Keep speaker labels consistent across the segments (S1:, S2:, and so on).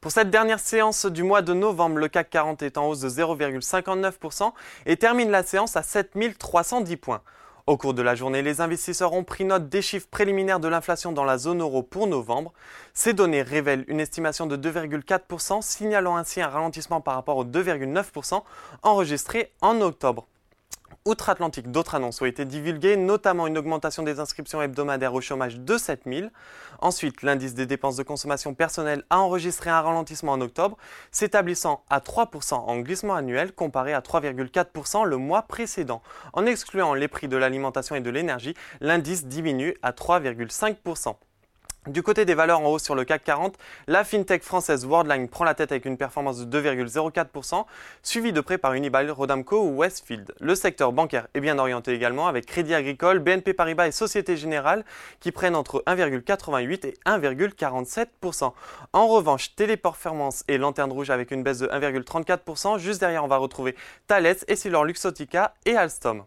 S1: Pour cette dernière séance du mois de novembre, le CAC 40 est en hausse de 0,59% et termine la séance à 7310 points. Au cours de la journée, les investisseurs ont pris note des chiffres préliminaires de l'inflation dans la zone euro pour novembre. Ces données révèlent une estimation de 2,4%, signalant ainsi un ralentissement par rapport aux 2,9% enregistrés en octobre. Outre-Atlantique, d'autres annonces ont été divulguées, notamment une augmentation des inscriptions hebdomadaires au chômage de 7000. Ensuite, l'indice des dépenses de consommation personnelle a enregistré un ralentissement en octobre, s'établissant à 3% en glissement annuel comparé à 3,4% le mois précédent. En excluant les prix de l'alimentation et de l'énergie, l'indice diminue à 3,5%. Du côté des valeurs en hausse sur le CAC 40, la fintech française Worldline prend la tête avec une performance de 2,04%, suivie de près par Unibail, Rodamco ou Westfield. Le secteur bancaire est bien orienté également avec Crédit Agricole, BNP Paribas et Société Générale qui prennent entre 1,88 et 1,47%. En revanche, Téléperformance et Lanterne Rouge avec une baisse de 1,34%. Juste derrière, on va retrouver Thales, Essilor Luxotica et Alstom.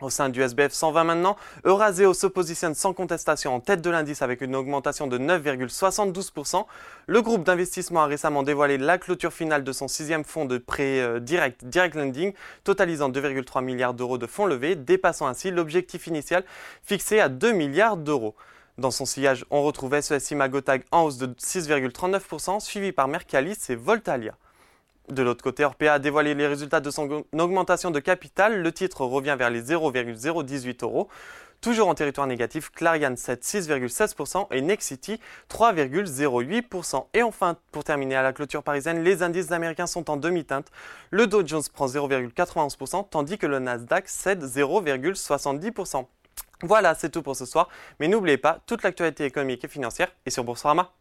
S1: Au sein du SBF 120 maintenant, Euraseo se positionne sans contestation en tête de l'indice avec une augmentation de 9,72%. Le groupe d'investissement a récemment dévoilé la clôture finale de son sixième fonds de prêt euh, direct, Direct Lending, totalisant 2,3 milliards d'euros de fonds levés, dépassant ainsi l'objectif initial fixé à 2 milliards d'euros. Dans son sillage, on retrouve SESI Magotag en hausse de 6,39%, suivi par Mercalis et Voltalia. De l'autre côté, Orpea a dévoilé les résultats de son augmentation de capital. Le titre revient vers les 0,018 euros. Toujours en territoire négatif, Clariane 7 6,16% et Nexity 3,08%. Et enfin, pour terminer à la clôture parisienne, les indices américains sont en demi-teinte. Le Dow Jones prend 0,91% tandis que le Nasdaq cède 0,70%. Voilà, c'est tout pour ce soir. Mais n'oubliez pas, toute l'actualité économique et financière est sur Boursorama.